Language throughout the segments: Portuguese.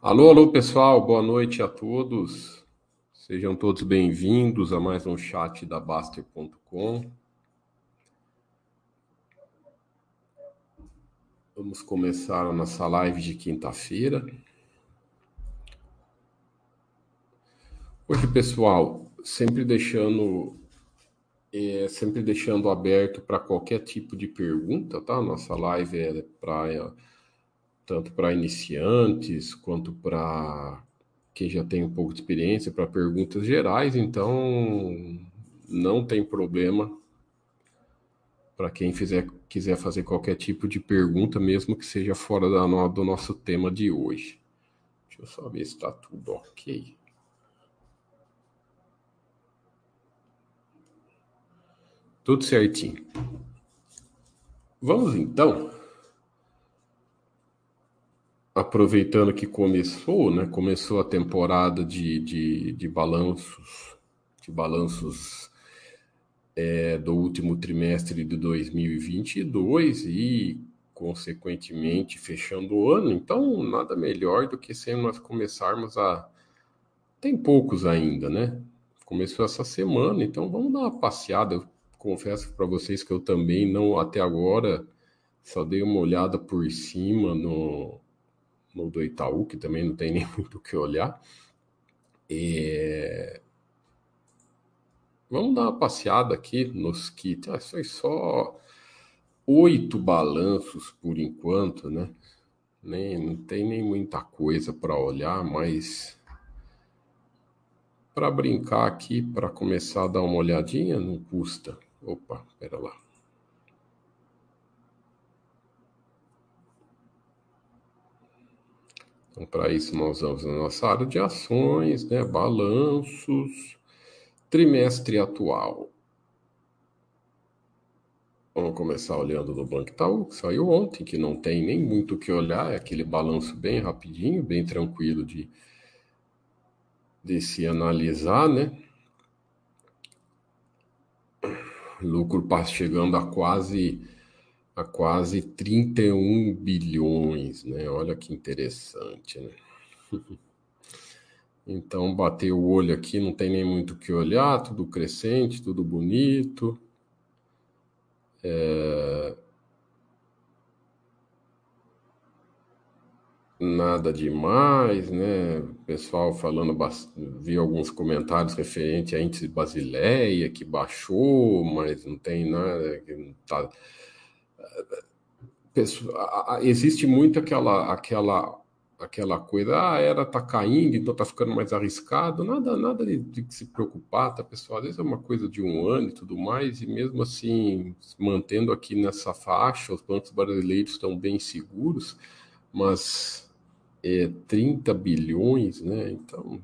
Alô, alô, pessoal, boa noite a todos. Sejam todos bem-vindos a mais um chat da Baster.com. Vamos começar a nossa live de quinta-feira. Hoje, pessoal, sempre deixando é, sempre deixando aberto para qualquer tipo de pergunta, tá? Nossa live é para tanto para iniciantes quanto para quem já tem um pouco de experiência, para perguntas gerais, então não tem problema para quem fizer, quiser fazer qualquer tipo de pergunta, mesmo que seja fora da, do nosso tema de hoje. Deixa eu só ver se está tudo ok. Tudo certinho. Vamos então aproveitando que começou, né? Começou a temporada de, de, de balanços, de balanços é, do último trimestre de 2022 e, consequentemente, fechando o ano. Então, nada melhor do que se nós começarmos a. Tem poucos ainda, né? Começou essa semana, então vamos dar uma passeada. Eu confesso para vocês que eu também não, até agora, só dei uma olhada por cima no, no do Itaú, que também não tem nem muito o que olhar. É... Vamos dar uma passeada aqui nos kits. Ah, foi só oito balanços por enquanto, né? Nem, não tem nem muita coisa para olhar, mas para brincar aqui, para começar a dar uma olhadinha, não custa. Opa, pera lá. Então, para isso, nós vamos na nossa área de ações, né? balanços, trimestre atual. Vamos começar olhando no Banco Itaú, que saiu ontem, que não tem nem muito o que olhar, é aquele balanço bem rapidinho, bem tranquilo de, de se analisar, né? Lucro chegando a quase a quase 31 bilhões, né? Olha que interessante, né? Então, bater o olho aqui, não tem nem muito o que olhar, tudo crescente, tudo bonito. É... Nada demais, né? Pessoal falando, vi alguns comentários referente a índice Basileia, que baixou, mas não tem nada, que existe muito aquela aquela aquela coisa, ah, era tá caindo, então tá ficando mais arriscado, nada nada de, de se preocupar, tá, pessoal? Às vezes é uma coisa de um ano e tudo mais, e mesmo assim, mantendo aqui nessa faixa, os bancos brasileiros estão bem seguros, mas é 30 bilhões, né? Então,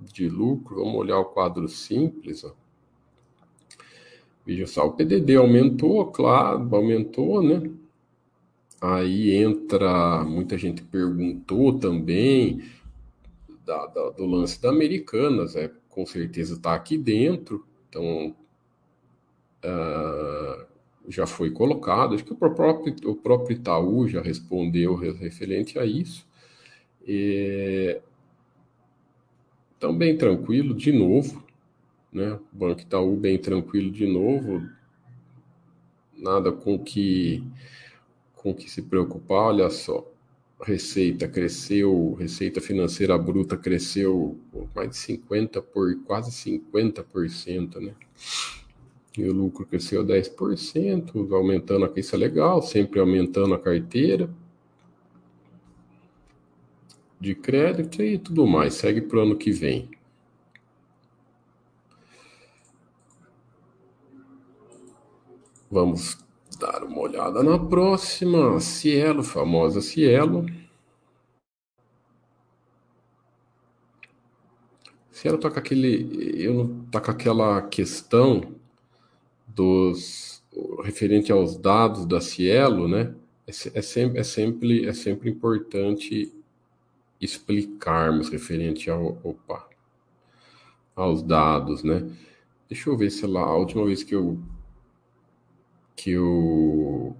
de lucro, vamos olhar o quadro simples, ó. Veja só, o PDD aumentou, claro, aumentou, né? Aí entra, muita gente perguntou também da, da, do lance da Americanas, é, com certeza está aqui dentro, então uh, já foi colocado, acho que o próprio, o próprio Itaú já respondeu referente a isso. Então, bem tranquilo, de novo, né? O Banco Itaú bem tranquilo de novo, nada com que com que se preocupar, olha só. Receita cresceu, receita financeira bruta cresceu mais de 50 por quase 50%, né? E o lucro cresceu 10%, aumentando aqui, isso é legal, sempre aumentando a carteira de crédito e tudo mais. Segue para o ano que vem. Vamos dar uma olhada na próxima. Cielo, famosa Cielo. Cielo tá com aquele. Eu não tá com aquela questão dos. referente aos dados da Cielo, né? É, é, sempre, é, sempre, é sempre importante explicarmos referente ao. Opa! Aos dados, né? Deixa eu ver se lá, a última vez que eu que eu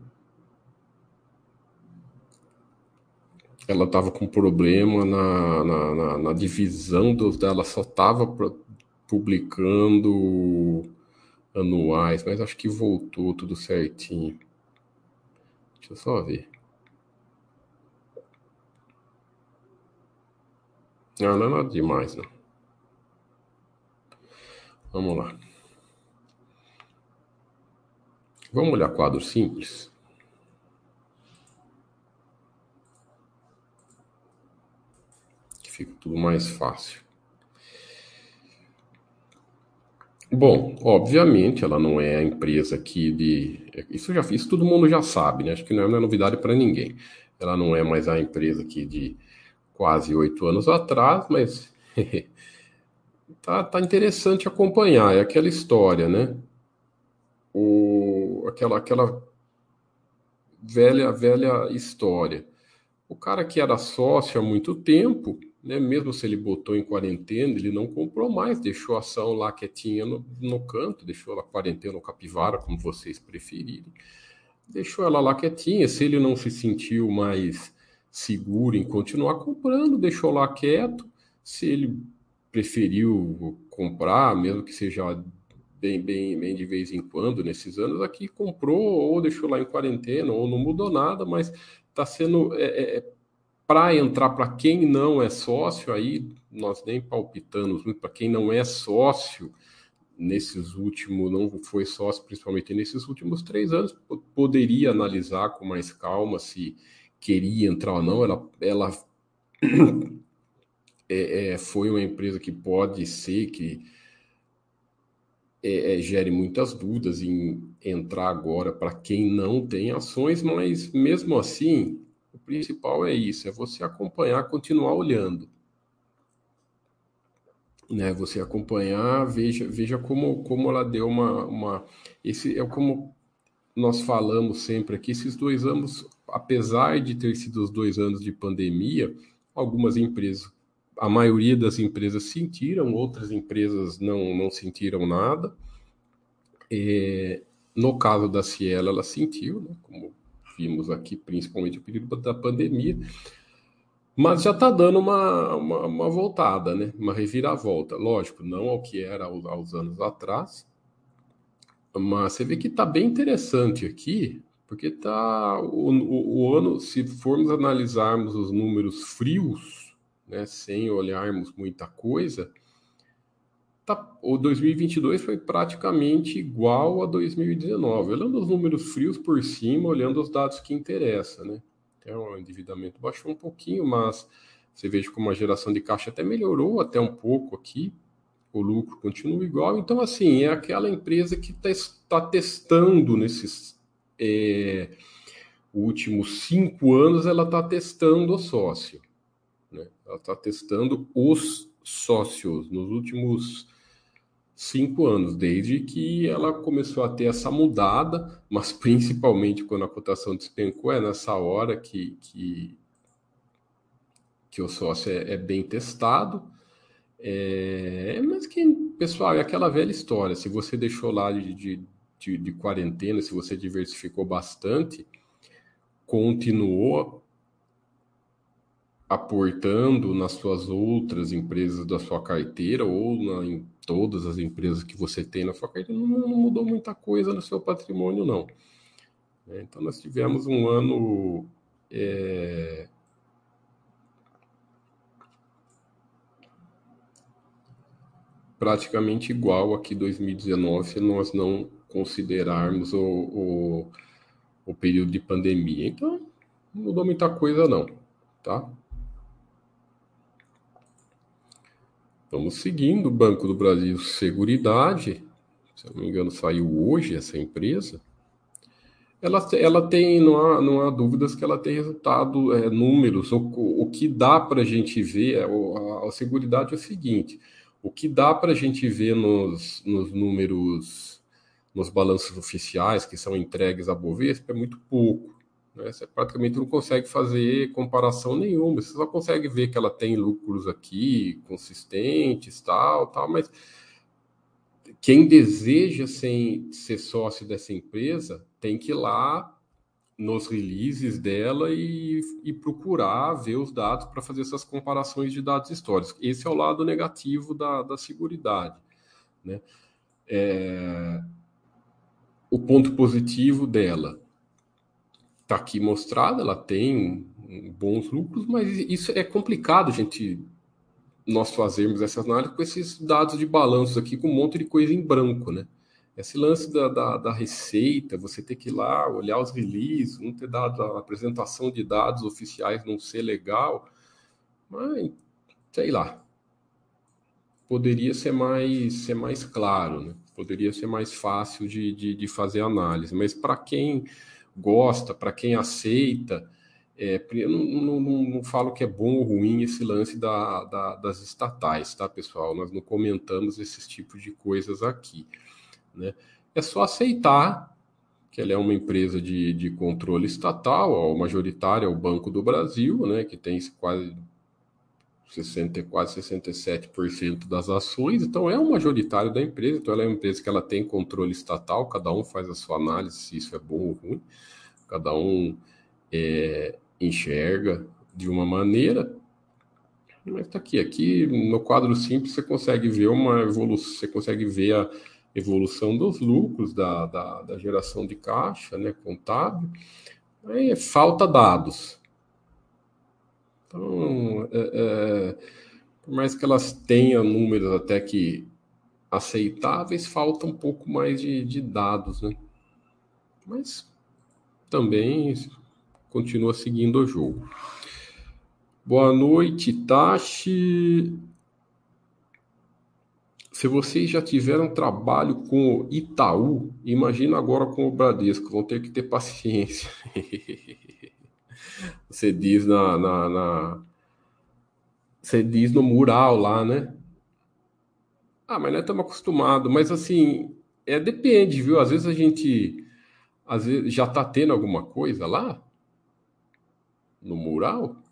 ela estava com problema na, na, na, na divisão dos dela, só estava publicando anuais, mas acho que voltou tudo certinho. Deixa eu só ver. Não, não é nada demais, não. Vamos lá. Vamos olhar quadro simples. Que fica tudo mais fácil. Bom, obviamente ela não é a empresa aqui de. Isso já isso todo mundo já sabe, né? Acho que não é novidade para ninguém. Ela não é mais a empresa aqui de quase oito anos atrás, mas tá, tá interessante acompanhar. É aquela história, né? O, aquela, aquela velha, velha história. O cara que era sócio há muito tempo, né, mesmo se ele botou em quarentena, ele não comprou mais, deixou a ação lá quietinha no, no canto, deixou ela quarentena ou capivara, como vocês preferirem. Deixou ela lá quietinha. Se ele não se sentiu mais seguro em continuar comprando, deixou lá quieto. Se ele preferiu comprar, mesmo que seja bem, bem, bem de vez em quando nesses anos aqui, comprou ou deixou lá em quarentena ou não mudou nada, mas está sendo é, é, é para entrar para quem não é sócio, aí nós nem palpitamos muito para quem não é sócio nesses últimos, não foi sócio principalmente nesses últimos três anos, poderia analisar com mais calma se queria entrar ou não, ela, ela é, é, foi uma empresa que pode ser que é, é gere muitas dúvidas em entrar agora para quem não tem ações, mas mesmo assim, o principal é isso, é você acompanhar, continuar olhando. Né, você acompanhar, veja, veja como, como ela deu uma, uma. Esse é como nós falamos sempre aqui, esses dois anos apesar de ter sido os dois anos de pandemia, algumas empresas, a maioria das empresas sentiram, outras empresas não, não sentiram nada. É, no caso da Cielo, ela sentiu, né, como vimos aqui, principalmente o período da pandemia, mas já está dando uma, uma, uma, voltada, né, uma reviravolta. Lógico, não ao que era aos, aos anos atrás, mas você vê que está bem interessante aqui porque tá o, o, o, ano, se formos analisarmos os números frios, né, sem olharmos muita coisa, tá, o 2022 foi praticamente igual a 2019. Olhando os números frios por cima, olhando os dados que interessam, né? Então, o endividamento baixou um pouquinho, mas você veja como a geração de caixa até melhorou até um pouco aqui. O lucro continua igual. Então, assim, é aquela empresa que está tá testando nesses é, últimos cinco anos ela está testando o sócio. Ela está testando os sócios nos últimos cinco anos, desde que ela começou a ter essa mudada, mas principalmente quando a cotação despencou, é nessa hora que, que, que o sócio é, é bem testado. É, mas que, pessoal, é aquela velha história. Se você deixou lá de, de de, de quarentena, se você diversificou bastante, continuou aportando nas suas outras empresas da sua carteira ou na, em todas as empresas que você tem na sua carteira, não, não mudou muita coisa no seu patrimônio, não. É, então, nós tivemos um ano é, praticamente igual a que 2019, se nós não considerarmos o, o, o período de pandemia. Então, não mudou muita coisa, não, tá? Vamos seguindo. O Banco do Brasil Seguridade, se eu não me engano, saiu hoje essa empresa. Ela, ela tem, não há, não há dúvidas que ela tem resultado, é, números. O, o que dá para a gente ver, é, a, a Seguridade é o seguinte: o que dá para a gente ver nos, nos números nos balanços oficiais que são entregues à Bovespa é muito pouco. Né? Você praticamente não consegue fazer comparação nenhuma. Você só consegue ver que ela tem lucros aqui consistentes, tal, tal, mas quem deseja ser, ser sócio dessa empresa tem que ir lá nos releases dela e, e procurar ver os dados para fazer essas comparações de dados históricos. Esse é o lado negativo da, da seguridade. Né? É, o ponto positivo dela está aqui mostrado, ela tem bons lucros, mas isso é complicado, gente, nós fazermos essa análise com esses dados de balanços aqui, com um monte de coisa em branco, né? Esse lance da, da, da, receita, você ter que ir lá olhar os releases, não ter dado a apresentação de dados oficiais não ser legal, mas sei lá. Poderia ser mais, ser mais claro, né? poderia ser mais fácil de, de, de fazer análise. Mas para quem gosta, para quem aceita, é, eu não, não, não, falo que é bom ou ruim esse lance da, da, das estatais, tá, pessoal? Nós não comentamos esses tipos de coisas aqui. Né? É só aceitar que ela é uma empresa de, de controle estatal, ó, majoritária é o Banco do Brasil, né, que tem quase 60, quase 67% das ações, então é o majoritário da empresa, então ela é uma empresa que ela tem controle estatal, cada um faz a sua análise se isso é bom ou ruim, cada um é, enxerga de uma maneira, mas está aqui, aqui no quadro simples você consegue ver uma evolução, você consegue ver a evolução dos lucros, da, da, da geração de caixa, né, contábil, aí falta dados. Então, é, é, por mais que elas tenham números até que aceitáveis, falta um pouco mais de, de dados, né? Mas também continua seguindo o jogo. Boa noite, Tashi. Se vocês já tiveram trabalho com o Itaú, imagina agora com o Bradesco, vão ter que ter paciência. Você diz na, na, na, Você diz no mural lá, né? Ah, mas nós estamos acostumados. Mas assim, é depende, viu? Às vezes a gente. Às vezes já está tendo alguma coisa lá? No mural?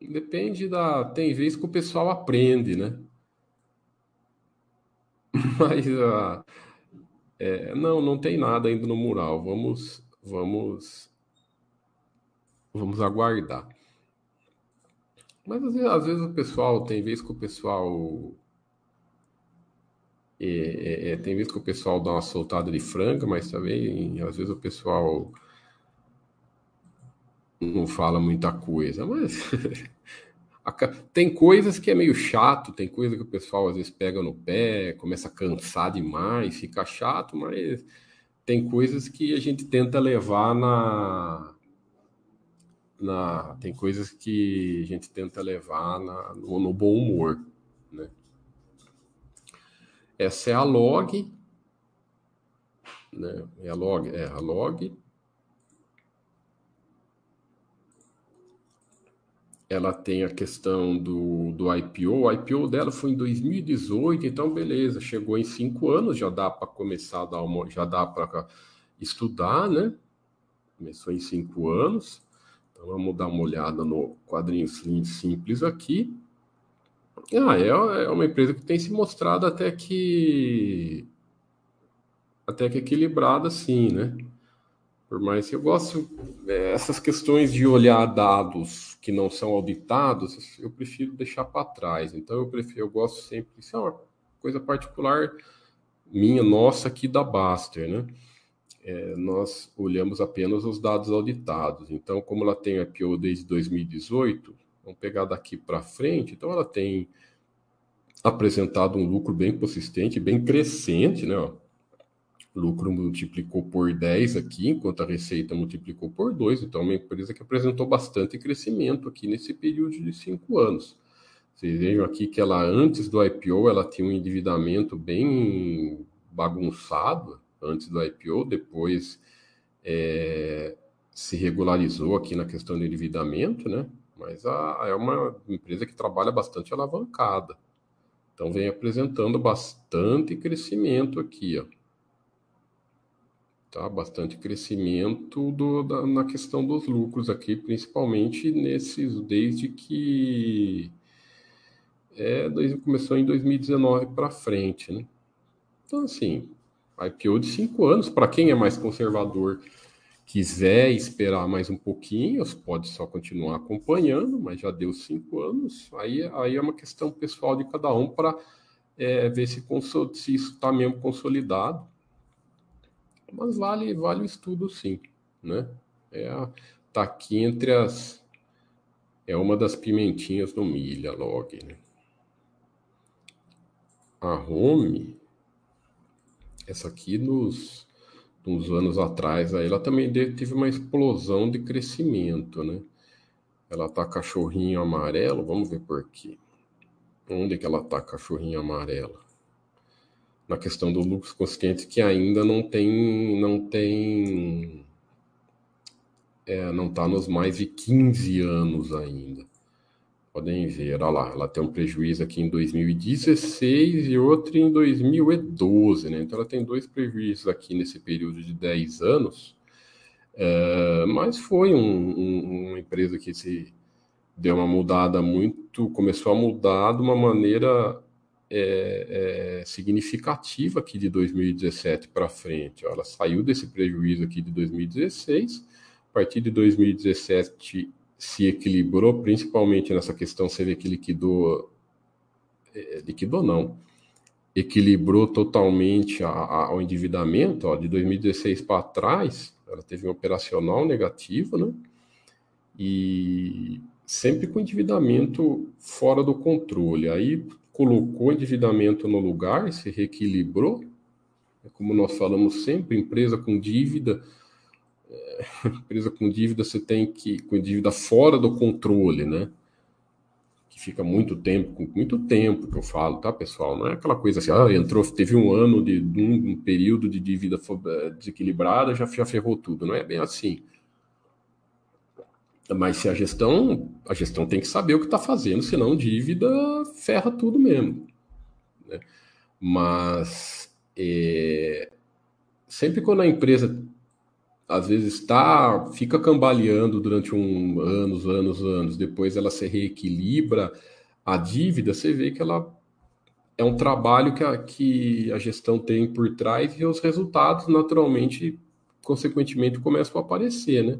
Depende da. Tem vezes que o pessoal aprende, né? Mas uh, é, não, não tem nada ainda no mural. Vamos, vamos, vamos aguardar. Mas às vezes, às vezes o pessoal tem vezes que o pessoal é, é, é, tem vezes que o pessoal dá uma soltada de franga, mas também às vezes o pessoal não fala muita coisa, mas tem coisas que é meio chato, tem coisa que o pessoal às vezes pega no pé, começa a cansar demais, fica chato, mas tem coisas que a gente tenta levar na, na tem coisas que a gente tenta levar na, no, no bom humor, né? Essa é a log, né? É a log, é a log ela tem a questão do, do IPO. O IPO dela foi em 2018, então beleza, chegou em cinco anos, já dá para começar a dar uma, já dá para estudar, né? Começou em cinco anos. Então vamos dar uma olhada no quadrinho simples aqui. Ah, é, é uma empresa que tem se mostrado até que até que equilibrada, sim, né? Por mais que eu gosto, é, essas questões de olhar dados que não são auditados, eu prefiro deixar para trás. Então eu prefiro, eu gosto sempre, isso é uma coisa particular minha, nossa aqui da Baster, né? É, nós olhamos apenas os dados auditados. Então, como ela tem IPO desde 2018, vamos pegar daqui para frente, então ela tem apresentado um lucro bem consistente, bem crescente, né? Lucro multiplicou por 10 aqui, enquanto a receita multiplicou por 2. Então, é uma empresa que apresentou bastante crescimento aqui nesse período de cinco anos. Vocês vejam aqui que ela, antes do IPO, ela tinha um endividamento bem bagunçado, antes do IPO, depois é, se regularizou aqui na questão do endividamento, né? Mas a, é uma empresa que trabalha bastante alavancada. Então, vem apresentando bastante crescimento aqui, ó tá? Bastante crescimento do, da, na questão dos lucros aqui, principalmente nesses desde que é, desde, começou em 2019 para frente, né? Então assim, IPO de cinco anos. Para quem é mais conservador, quiser esperar mais um pouquinho, pode só continuar acompanhando, mas já deu cinco anos. Aí, aí é uma questão pessoal de cada um para é, ver se, se isso está mesmo consolidado. Mas vale, vale o estudo sim, né? É, tá aqui entre as é uma das pimentinhas do milha log, né? A home essa aqui nos uns anos atrás, aí ela também teve uma explosão de crescimento, né? Ela tá cachorrinho amarelo, vamos ver por quê. Onde que ela tá cachorrinho amarelo? Na questão do lucro consciente que ainda não tem não tem é, não está nos mais de 15 anos ainda. Podem ver, olha lá, ela tem um prejuízo aqui em 2016 e outro em 2012, né? Então ela tem dois prejuízos aqui nesse período de 10 anos, é, mas foi um, um, uma empresa que se deu uma mudada muito, começou a mudar de uma maneira é, é, significativa aqui de 2017 para frente. Ela saiu desse prejuízo aqui de 2016 a partir de 2017 se equilibrou, principalmente nessa questão, você vê que liquidou, é, liquidou não, equilibrou totalmente a, a, ao endividamento, ó, de 2016 para trás, ela teve um operacional negativo, né? E sempre com endividamento fora do controle. Aí colocou endividamento no lugar, se reequilibrou, como nós falamos sempre, empresa com dívida empresa com dívida você tem que com dívida fora do controle, né? Que fica muito tempo, com muito tempo que eu falo, tá, pessoal? Não é aquela coisa assim, ah, entrou, teve um ano de, de um, um, período de dívida eh, desequilibrada, já, já ferrou tudo. Não é bem assim. Mas se a gestão, a gestão tem que saber o que está fazendo, senão dívida ferra tudo mesmo. Né? Mas é, sempre quando a empresa às vezes está fica cambaleando durante um anos, anos, anos, depois ela se reequilibra a dívida, você vê que ela é um trabalho que a, que a gestão tem por trás e os resultados naturalmente, consequentemente, começam a aparecer, né?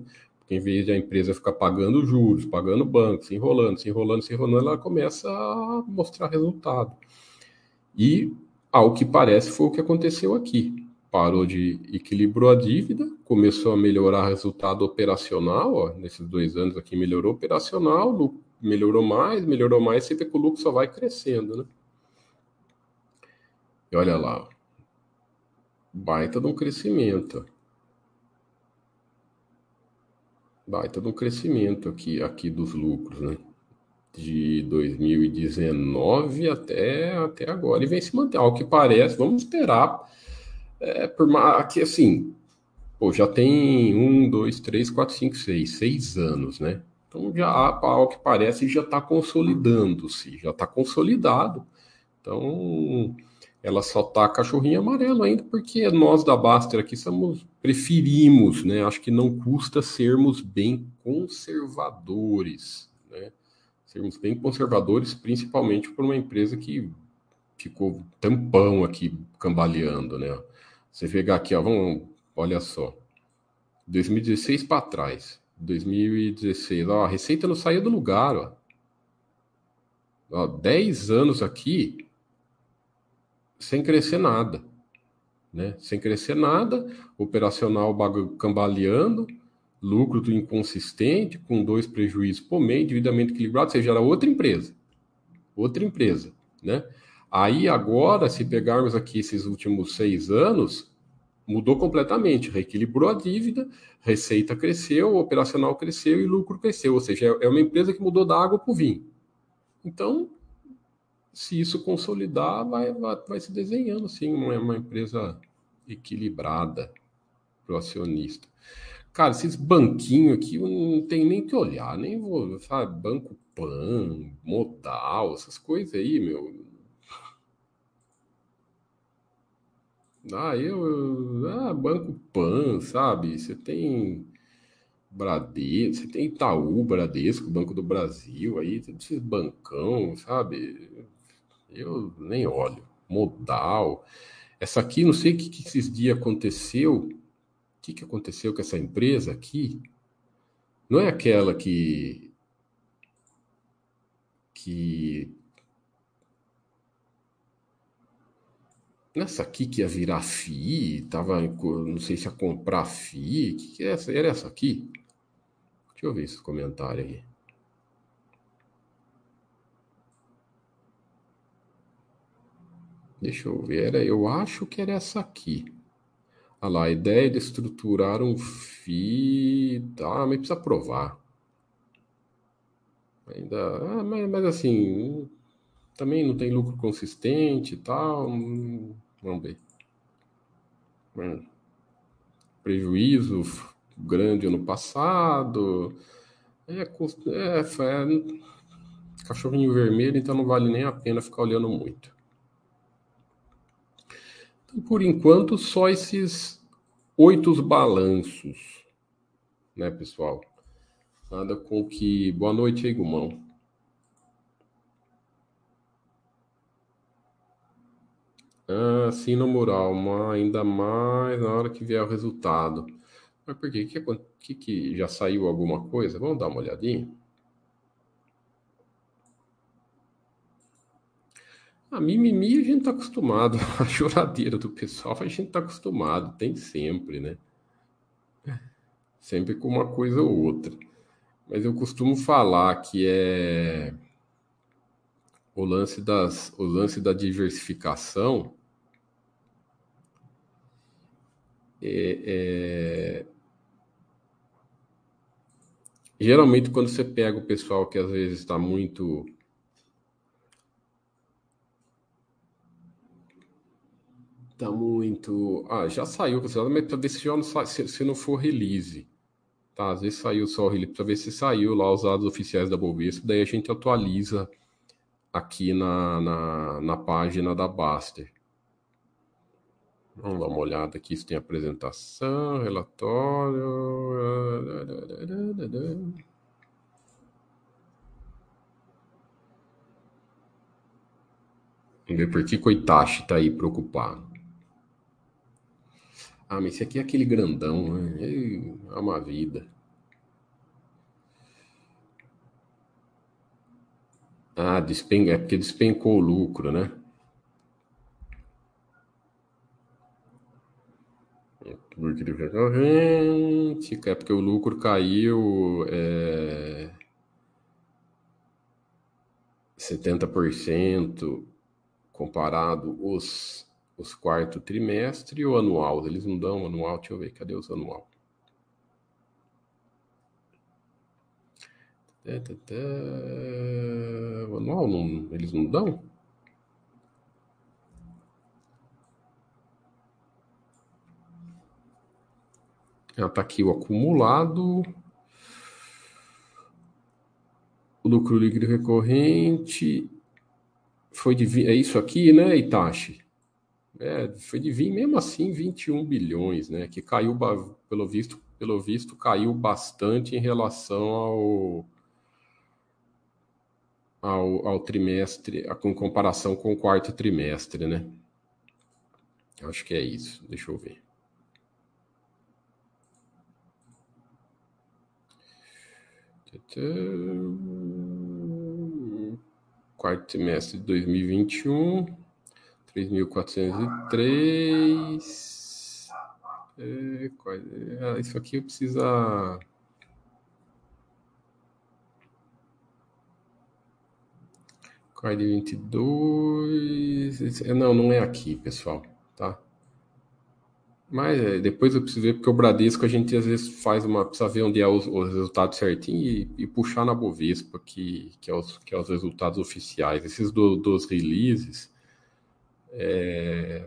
Em vez de a empresa ficar pagando juros, pagando banco, se enrolando, se enrolando, se enrolando, ela começa a mostrar resultado. E, ao que parece, foi o que aconteceu aqui parou de equilibrou a dívida, começou a melhorar resultado operacional, ó, nesses dois anos aqui melhorou operacional, melhorou mais, melhorou mais, sempre que o lucro só vai crescendo, né? E olha lá, baita de um crescimento. Baita um crescimento aqui, aqui dos lucros, né? De 2019 até, até agora. E vem se manter. Ao que parece, vamos esperar é, por aqui assim, pô, já tem um, dois, três, quatro, cinco, seis, seis anos, né? Então já ao que parece já está consolidando-se, já está consolidado. Então ela só tá cachorrinho amarelo ainda porque nós da Baster aqui somos preferimos, né? Acho que não custa sermos bem conservadores, né? Sermos bem conservadores, principalmente por uma empresa que ficou tampão aqui cambaleando, né? Você pegar aqui, ó, vamos, olha só. 2016 para trás. 2016, ó, a receita não saía do lugar, ó. ó. 10 anos aqui sem crescer nada. Né? Sem crescer nada, operacional cambaleando, lucro inconsistente, com dois prejuízos por mês, endividamento equilibrado, ou seja, era outra empresa. Outra empresa, né? Aí agora, se pegarmos aqui esses últimos seis anos, mudou completamente, reequilibrou a dívida, receita cresceu, operacional cresceu e lucro cresceu, ou seja, é uma empresa que mudou da água para o vinho. Então, se isso consolidar, vai, vai, vai se desenhando assim uma, uma empresa equilibrada para o acionista. Cara, esses banquinhos aqui eu não tem nem que olhar, nem vou, sabe, Banco Pan, Modal, essas coisas aí, meu, Ah, eu. Ah, Banco Pan, sabe? Você tem Bradesco, você tem Itaú, Bradesco, Banco do Brasil, aí esses bancão, sabe? Eu nem olho. Modal. Essa aqui, não sei o que, que esses dias aconteceu. O que, que aconteceu com essa empresa aqui? Não é aquela que. que. Nessa aqui que ia virar FII, tava, não sei se ia comprar FII, que, que é essa? Era essa aqui? Deixa eu ver esse comentário aí. Deixa eu ver, era, eu acho que era essa aqui. Olha lá, a ideia de estruturar um FII, tá, mas precisa provar. Ainda, ah, mas, mas, assim, também não tem lucro consistente e tal. Vamos ver. Prejuízo grande ano passado. É, é, é, cachorrinho vermelho, então não vale nem a pena ficar olhando muito. Então, por enquanto, só esses oito balanços, né, pessoal? Nada com que. Boa noite aí, Gumão. Ah, sim, no mural, mas ainda mais na hora que vier o resultado. Mas por quê? Que, que, que já saiu alguma coisa? Vamos dar uma olhadinha? A mimimi a gente tá acostumado, a choradeira do pessoal a gente tá acostumado, tem sempre, né? Sempre com uma coisa ou outra. Mas eu costumo falar que é o lance das o lance da diversificação é, é... geralmente quando você pega o pessoal que às vezes está muito Tá muito. Ah, já saiu, mas para ver se, já não, se, se não for release. Tá, às vezes saiu só o release, para ver se saiu lá os dados oficiais da Bovespa, daí a gente atualiza aqui na, na, na página da Baster. Vamos dar uma olhada aqui se tem apresentação, relatório. Vamos ver por que o Itachi está aí preocupado. Ah, mas esse aqui é aquele grandão, né? É uma vida. Ah, despenca, é porque despencou o lucro, né? É porque o lucro caiu é, 70% comparado os os quarto trimestre ou anual? Eles não dão anual, deixa eu ver, cadê os anual? O anual não, eles não dão? Ah, tá aqui o acumulado. O lucro líquido recorrente foi de é isso aqui, né, Itachi? É, foi de vir mesmo assim 21 bilhões, né? Que caiu, pelo visto, pelo visto, caiu bastante em relação ao, ao, ao trimestre, com comparação com o quarto trimestre, né? Acho que é isso. Deixa eu ver. Quarto trimestre de 2021. 3.403. É, é, isso aqui precisa. Card 22. Não, não é aqui, pessoal, tá? Mas é, depois eu preciso ver, porque o Bradesco a gente às vezes faz uma. Precisa ver onde é os, os resultados certinho e, e, puxar na Bovespa, que, que, é os, que é os resultados oficiais. Esses do, dos releases é...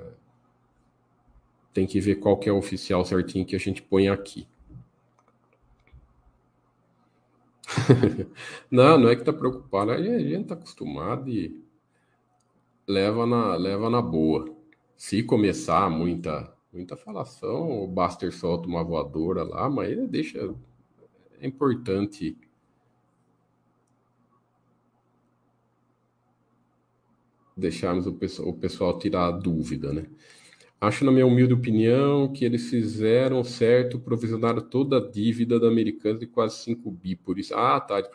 Tem que ver qual que é o oficial certinho que a gente põe aqui. não, não é que tá preocupado. A gente tá acostumado e leva na, leva na boa. Se começar muita, muita falação, o Buster solta uma voadora lá, mas deixa. É importante deixarmos o pessoal, o pessoal tirar a dúvida, né? Acho, na minha humilde opinião, que eles fizeram certo, provisionaram toda a dívida da Americana de quase 5 bi, por isso. Ah, tá, de.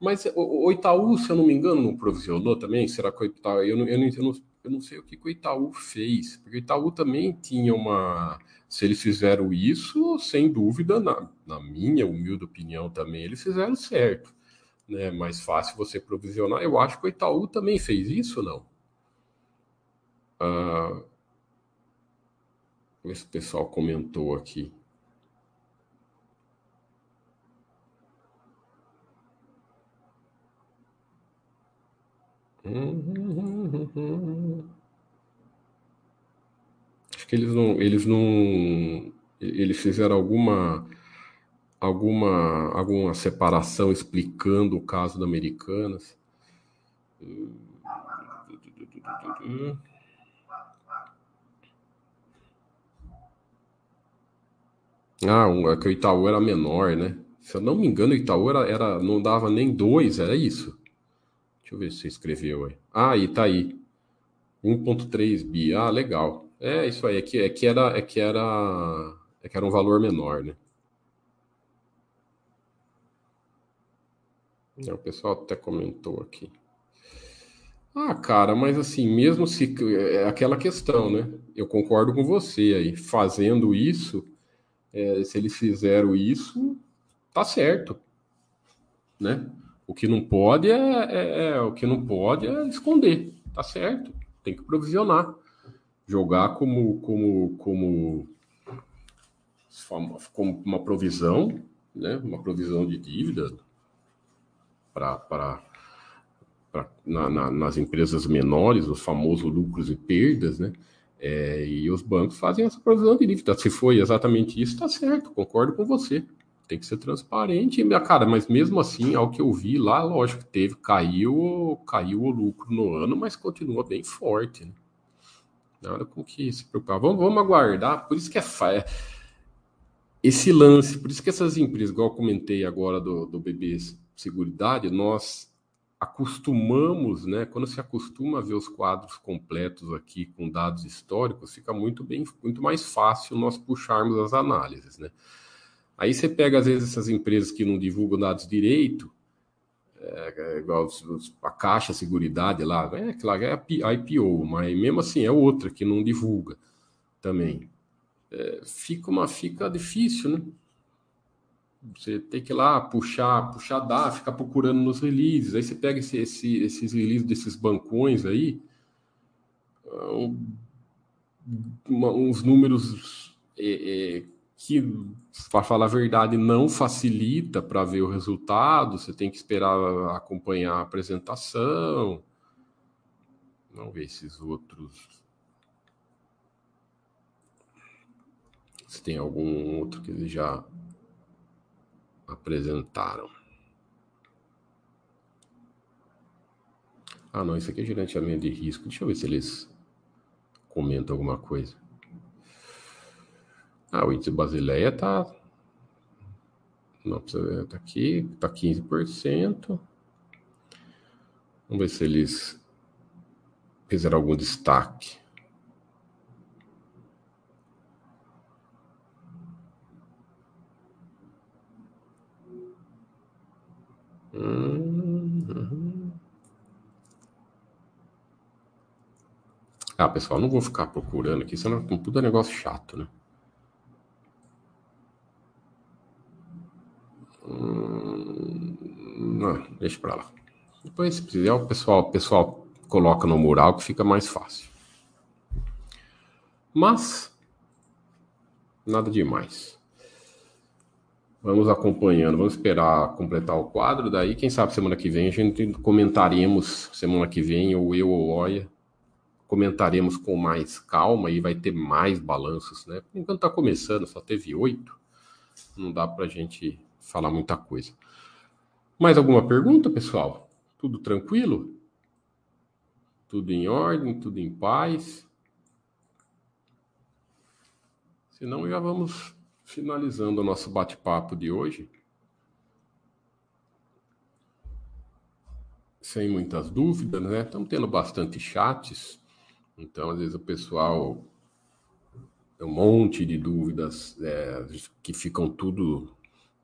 Mas o, o Itaú, se eu não me engano, não provisionou também? Será que o Itaú. Eu não, eu não, eu não, eu não sei o que, que o Itaú fez, porque o Itaú também tinha uma. Se eles fizeram isso, sem dúvida, na, na minha humilde opinião também, eles fizeram certo. Né? Mais fácil você provisionar. Eu acho que o Itaú também fez isso, não? Ah, ver se o pessoal comentou aqui. Acho que eles não, eles não, eles fizeram alguma, alguma, alguma separação explicando o caso da Americanas. Ah, um, é que o Itaú era menor, né? Se eu não me engano, o Itaú era, era, não dava nem dois, era isso? Deixa eu ver se você escreveu aí. Ah, aí tá aí. 1.3 bi. Ah, legal. É isso aí, é que, é que era é que era é que era um valor menor, né? É, o pessoal até comentou aqui. Ah, cara, mas assim, mesmo se é aquela questão, né? Eu concordo com você aí. Fazendo isso, é, se eles fizeram isso, tá certo, né? O que não pode é, é, é, o que não pode é esconder, tá certo? Tem que provisionar, jogar como como como como uma provisão, né? Uma provisão de dívida para na, na, nas empresas menores, os famosos lucros e perdas, né? É, e os bancos fazem essa provisão de dívida. Se foi exatamente isso, está certo, concordo com você. Tem que ser transparente. E, cara, mas mesmo assim, ao que eu vi lá, lógico teve, caiu, caiu o lucro no ano, mas continua bem forte. Né? Nada com que se preocupar. Vamos, vamos aguardar. Por isso que é, é esse lance, por isso que essas empresas, igual eu comentei agora do, do BB Seguridade, nós acostumamos, né? Quando se acostuma a ver os quadros completos aqui com dados históricos, fica muito bem, muito mais fácil nós puxarmos as análises, né? Aí você pega às vezes essas empresas que não divulgam dados direito, é, é igual a Caixa Seguridade lá, é claro, é a IPO, mas mesmo assim é outra que não divulga também. É, fica uma fica difícil, né? Você tem que ir lá puxar, puxar dá, ficar procurando nos releases. Aí você pega esse, esse, esses releases desses bancões aí, ah, um, uma, uns números é, é, que, para falar a verdade, não facilita para ver o resultado. Você tem que esperar acompanhar a apresentação. Vamos ver esses outros. Se tem algum outro que ele já apresentaram. Ah, não, isso aqui é gerenciamento de risco. Deixa eu ver se eles comentam alguma coisa. Ah, o índice Basileia tá. Não precisa ver, tá aqui, tá 15%. Vamos ver se eles fizeram algum destaque. Uhum. Ah, pessoal, não vou ficar procurando aqui, senão é negócio chato, né? Hum, não, deixa pra lá. Depois, se precisar, o pessoal, o pessoal coloca no mural que fica mais fácil. Mas, nada demais. Vamos acompanhando, vamos esperar completar o quadro. Daí, quem sabe semana que vem a gente comentaremos, semana que vem, ou eu ou Oia, comentaremos com mais calma e vai ter mais balanços, né? Por enquanto está começando, só teve oito, não dá para a gente falar muita coisa. Mais alguma pergunta, pessoal? Tudo tranquilo? Tudo em ordem, tudo em paz? Senão já vamos finalizando o nosso bate-papo de hoje, sem muitas dúvidas, né? Estamos tendo bastante chats, então às vezes o pessoal um monte de dúvidas é, que ficam tudo.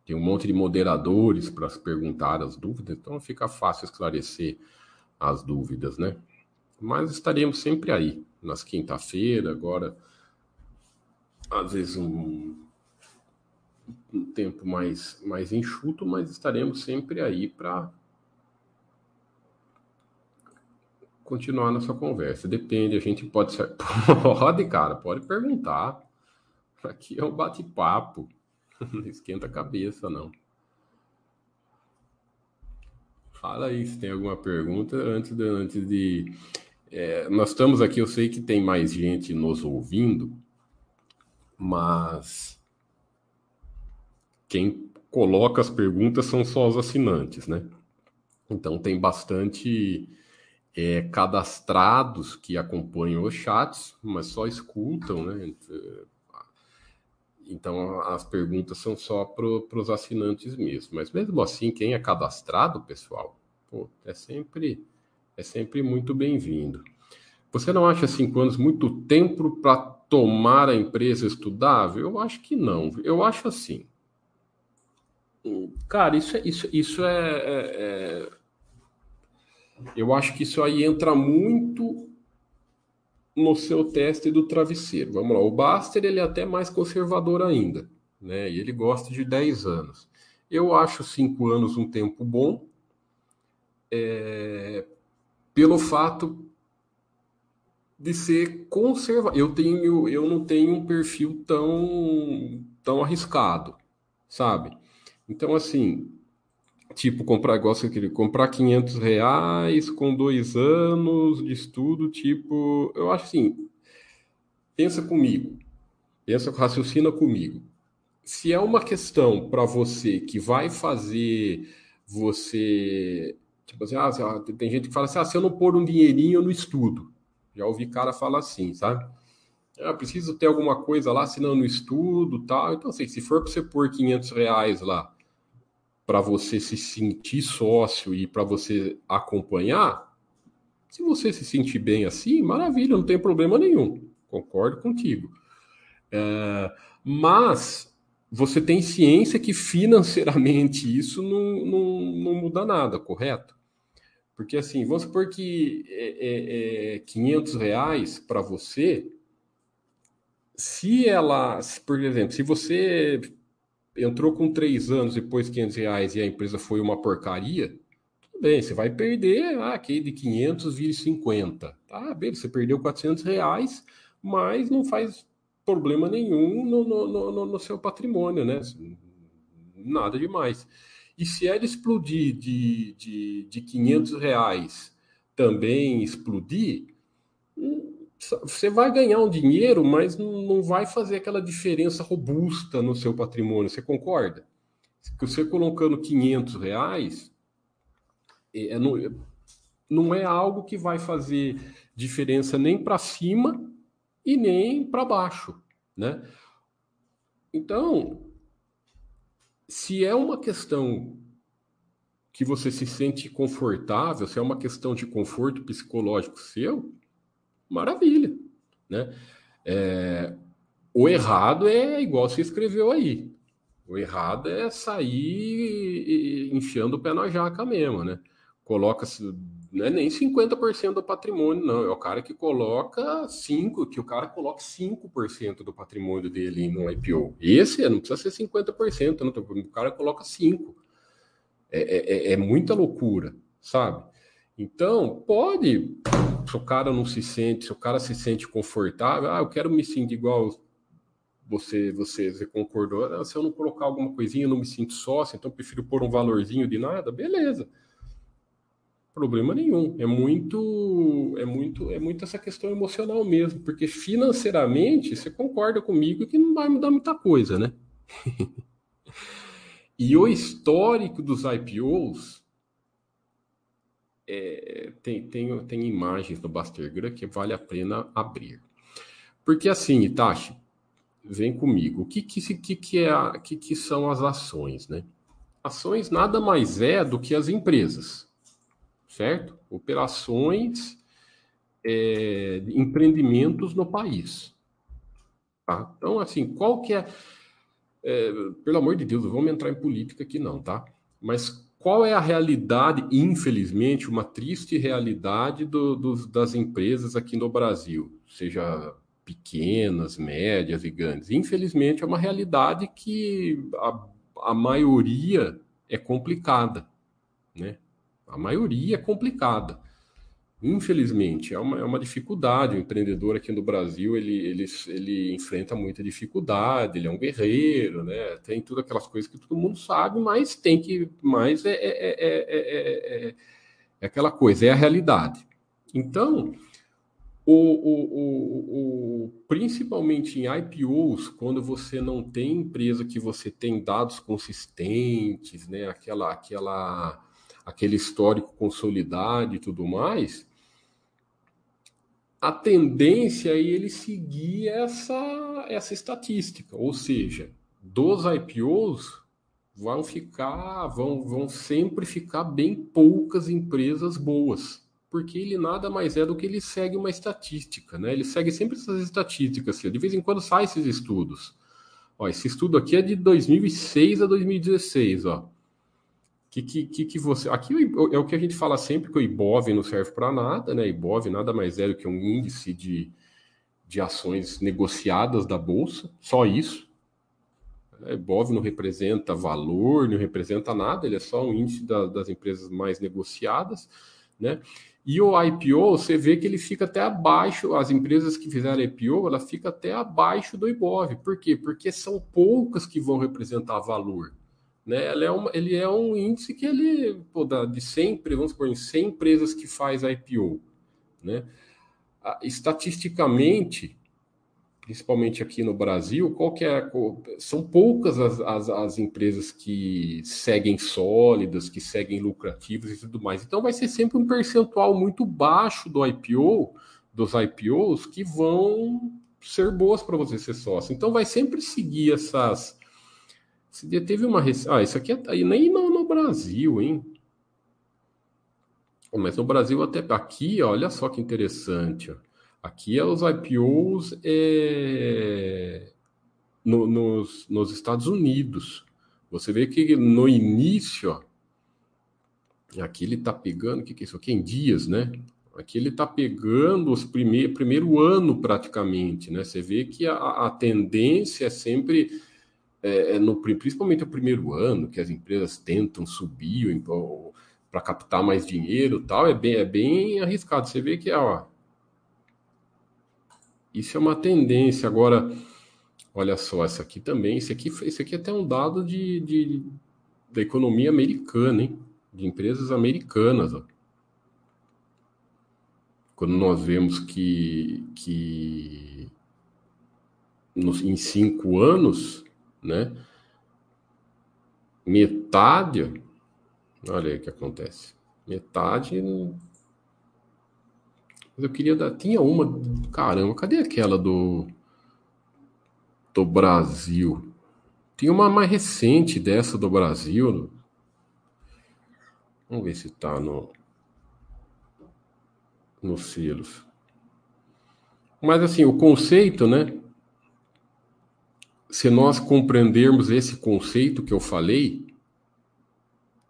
Tem um monte de moderadores para perguntar as dúvidas, então fica fácil esclarecer as dúvidas, né? Mas estaremos sempre aí, nas quinta-feira, agora, às vezes um, um tempo mais, mais enxuto, mas estaremos sempre aí para continuar nossa conversa. Depende, a gente pode. Pode, cara, pode perguntar. Aqui é um bate-papo. Não esquenta a cabeça, não. Fala aí se tem alguma pergunta antes de. Antes de é, nós estamos aqui, eu sei que tem mais gente nos ouvindo, mas quem coloca as perguntas são só os assinantes, né? Então tem bastante é, cadastrados que acompanham os chats, mas só escutam, né? Então as perguntas são só para os assinantes mesmo. Mas mesmo assim, quem é cadastrado, pessoal, pô, é sempre é sempre muito bem-vindo. Você não acha cinco anos muito tempo para tomar a empresa estudável? Eu acho que não. Eu acho assim. Cara, isso é, isso, isso é, é, é eu acho que isso aí entra muito no seu teste do travesseiro. Vamos lá, o Baster ele é até mais conservador ainda, né? E ele gosta de 10 anos. Eu acho 5 anos um tempo bom, é, pelo fato de ser conservador. Eu tenho, eu não tenho um perfil tão tão arriscado, sabe? Então assim, tipo, comprar, você queria, comprar 500 reais com dois anos de estudo, tipo, eu acho assim, pensa comigo, pensa, raciocina comigo. Se é uma questão para você que vai fazer você, tipo assim, ah, tem gente que fala assim, ah, se eu não pôr um dinheirinho no estudo, já ouvi cara falar assim, sabe? Ah, preciso ter alguma coisa lá, senão no estudo, tal. Então, assim, se for para você pôr 500 reais lá, para você se sentir sócio e para você acompanhar, se você se sentir bem assim, maravilha, não tem problema nenhum. Concordo contigo. É, mas você tem ciência que financeiramente isso não, não, não muda nada, correto? Porque assim, vamos supor que é, é, é 500 reais para você, se ela, por exemplo, se você entrou com três anos e pôs 500 reais e a empresa foi uma porcaria, tudo bem, você vai perder, ah, aqui de 500 vira 50. Tá, beleza, você perdeu 400 reais, mas não faz problema nenhum no, no, no, no seu patrimônio, né? Nada demais. E se ela explodir de, de, de 500 reais também explodir, você vai ganhar um dinheiro, mas não vai fazer aquela diferença robusta no seu patrimônio. Você concorda? Que você colocando 500 reais é, é não, não é algo que vai fazer diferença nem para cima e nem para baixo, né? Então, se é uma questão que você se sente confortável, se é uma questão de conforto psicológico seu, maravilha, né? É, o errado é igual você escreveu aí. O errado é sair enfiando o pé na jaca mesmo, né? Coloca-se, não é nem 50% do patrimônio, não. É o cara que coloca 5%, que o cara coloca 5% do patrimônio dele no IPO. Esse não precisa ser 50%, não, o cara coloca 5%. É, é, é, é muita loucura, sabe? Então, pode se o cara não se sente, se o cara se sente confortável, ah, eu quero me sentir igual você, você, você concordou, ah, se eu não colocar alguma coisinha, eu não me sinto sócio, então prefiro pôr um valorzinho de nada, beleza. Problema nenhum. É muito, é muito, é muito essa questão emocional mesmo, porque financeiramente você concorda comigo que não vai mudar muita coisa, né? e o histórico dos IPOs é, tem, tem, tem imagens no Bastergram que vale a pena abrir. Porque assim, Itachi, vem comigo. O que, que, que, que, é a, que, que são as ações, né? Ações nada mais é do que as empresas, certo? Operações, é, empreendimentos no país. Tá? Então, assim, qual que é, é, Pelo amor de Deus, vamos entrar em política aqui não, tá? Mas qual é a realidade, infelizmente, uma triste realidade do, do, das empresas aqui no Brasil? Seja pequenas, médias e grandes. Infelizmente, é uma realidade que a, a maioria é complicada, né? A maioria é complicada. Infelizmente, é uma, é uma dificuldade. O empreendedor aqui no Brasil, ele, ele, ele enfrenta muita dificuldade, ele é um guerreiro, né? Tem tudo aquelas coisas que todo mundo sabe, mas tem que... Mas é, é, é, é aquela coisa, é a realidade. Então, o, o, o, o, principalmente em IPOs, quando você não tem empresa que você tem dados consistentes, né? Aquela... aquela aquele histórico consolidado e tudo mais, a tendência é ele seguir essa, essa estatística, ou seja, dos IPOs vão ficar, vão, vão sempre ficar bem poucas empresas boas, porque ele nada mais é do que ele segue uma estatística, né? Ele segue sempre essas estatísticas, assim, de vez em quando sai esses estudos. Ó, esse estudo aqui é de 2006 a 2016, ó que, que, que, você. Aqui é o que a gente fala sempre que o IBOV não serve para nada, né? IBOV nada mais é do que um índice de, de ações negociadas da Bolsa, só isso. O IBOV não representa valor, não representa nada, ele é só um índice da, das empresas mais negociadas, né? E o IPO, você vê que ele fica até abaixo, as empresas que fizeram IPO, ela fica até abaixo do IBOV. Por quê? Porque são poucas que vão representar valor. Né? Ele, é uma, ele é um índice que ele, pô, de 100, vamos supor, em 100 empresas que faz IPO. Né? Estatisticamente, principalmente aqui no Brasil, qual que é, são poucas as, as, as, empresas que seguem sólidas, que seguem lucrativas e tudo mais. Então vai ser sempre um percentual muito baixo do IPO, dos IPOs, que vão ser boas para você ser sócio. Então vai sempre seguir essas dia teve uma. Ah, isso aqui é... nem no, no Brasil, hein? Mas no Brasil, até aqui, olha só que interessante. Aqui é os IPOs é... no, nos, nos Estados Unidos. Você vê que no início, aqui ele está pegando, o que, que é isso aqui? Em dias, né? Aqui ele está pegando os primeiro, primeiro ano praticamente, né? Você vê que a, a tendência é sempre é, é, no, principalmente no primeiro ano, que as empresas tentam subir para captar mais dinheiro tal, é bem, é bem arriscado. Você vê que ó, isso é uma tendência. Agora, olha só, essa aqui também, esse aqui, esse aqui é até um dado de, de da economia americana, hein? de empresas americanas. Ó. Quando nós vemos que, que nos, em cinco anos né? Metade, olha aí o que acontece. Metade. Mas eu queria dar. Tinha uma. Caramba, cadê aquela do. Do Brasil? Tinha uma mais recente dessa do Brasil. Vamos ver se tá no. Nos selos. Mas assim, o conceito, né? Se nós compreendermos esse conceito que eu falei,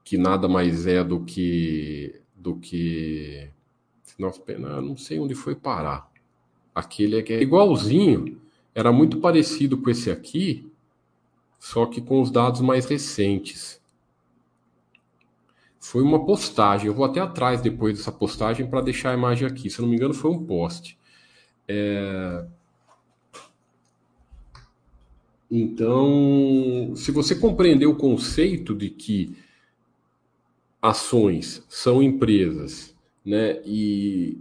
que nada mais é do que do que nós não sei onde foi parar. Aquele é, é igualzinho, era muito parecido com esse aqui, só que com os dados mais recentes. Foi uma postagem, eu vou até atrás depois dessa postagem para deixar a imagem aqui. Se eu não me engano, foi um post. É, então, se você compreender o conceito de que ações são empresas, né, e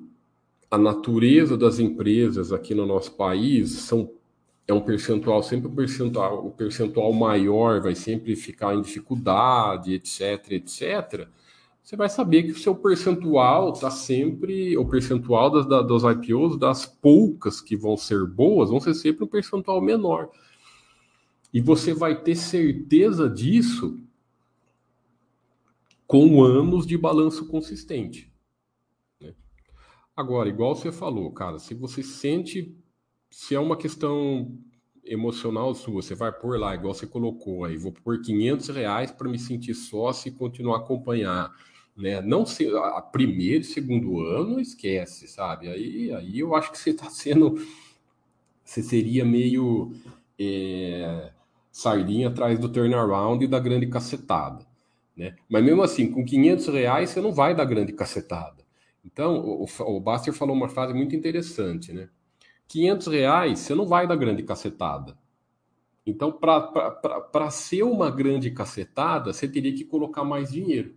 a natureza das empresas aqui no nosso país são é um percentual, sempre o percentual, o percentual maior vai sempre ficar em dificuldade, etc, etc. Você vai saber que o seu percentual está sempre, o percentual das, das IPOs, das poucas que vão ser boas, vão ser sempre um percentual menor. E você vai ter certeza disso com anos de balanço consistente. Né? Agora, igual você falou, cara, se você sente, se é uma questão emocional sua. Você vai pôr lá, igual você colocou aí, vou pôr 500 reais para me sentir sócio e continuar a acompanhar. Né? Não se, a primeiro e segundo ano, esquece, sabe? Aí, aí eu acho que você está sendo. Você seria meio é, sardinha atrás do turnaround e da grande cacetada. Né? Mas mesmo assim, com 500 reais você não vai dar grande cacetada. Então, o, o Baster falou uma frase muito interessante, né? 500 reais você não vai dar grande cacetada. Então, para ser uma grande cacetada, você teria que colocar mais dinheiro.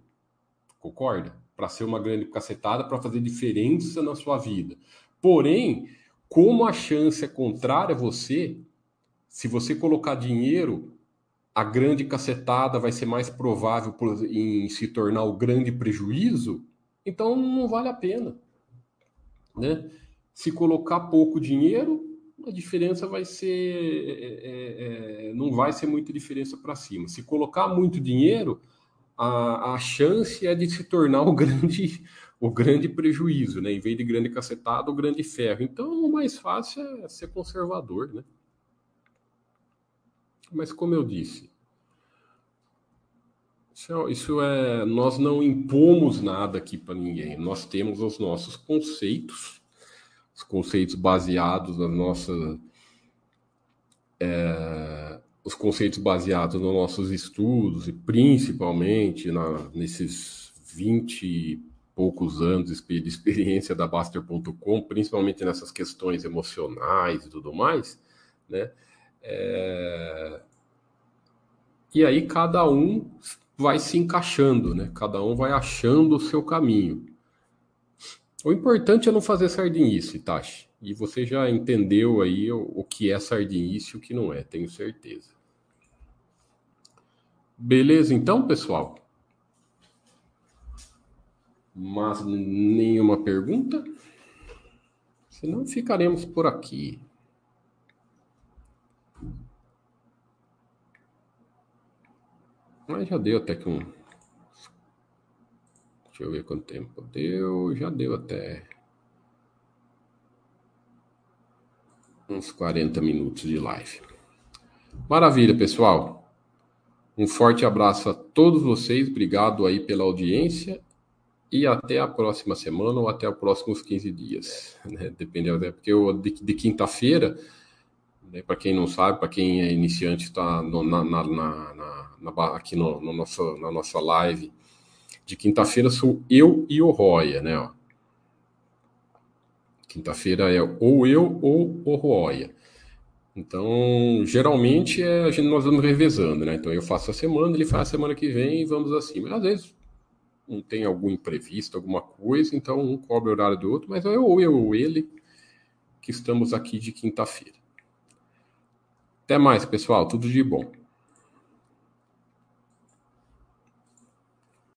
Concorda? Para ser uma grande cacetada, para fazer diferença na sua vida. Porém, como a chance é contrária a você, se você colocar dinheiro, a grande cacetada vai ser mais provável em se tornar o grande prejuízo, então não vale a pena. Né? Se colocar pouco dinheiro, a diferença vai ser. É, é, é não vai ser muita diferença para cima. Se colocar muito dinheiro, a, a chance é de se tornar o grande, o grande prejuízo, né? Em vez de grande cacetada, o grande ferro. Então, o mais fácil é ser conservador, né? Mas como eu disse, isso é, nós não impomos nada aqui para ninguém. Nós temos os nossos conceitos, os conceitos baseados na nossa, é, os conceitos baseados nos nossos estudos e principalmente na, nesses 20 e poucos anos de experiência da Baster.com, principalmente nessas questões emocionais e tudo mais, né? É... E aí cada um vai se encaixando, né? Cada um vai achando o seu caminho. O importante é não fazer sardinice, Tashi. E você já entendeu aí o, o que é sardinice e o que não é, tenho certeza. Beleza, então, pessoal? Mas nenhuma pergunta? Senão ficaremos por aqui. Mas já deu até que um. Deixa eu ver quanto tempo deu. Já deu até. Uns 40 minutos de live. Maravilha, pessoal. Um forte abraço a todos vocês. Obrigado aí pela audiência. E até a próxima semana ou até os próximos 15 dias. Né? Dependendo, né? porque eu, de, de quinta-feira? Para quem não sabe, para quem é iniciante, está na, na, na na, aqui no, no, nosso, na nossa live de quinta-feira sou eu e o Roya, né? Quinta-feira é ou eu ou o Roya. Então, geralmente é, a gente, nós vamos revezando, né? Então eu faço a semana, ele faz a semana que vem e vamos assim. Mas às vezes não tem algum imprevisto, alguma coisa, então um cobre o horário do outro, mas é ou eu ou ele que estamos aqui de quinta-feira. Até mais, pessoal. Tudo de bom.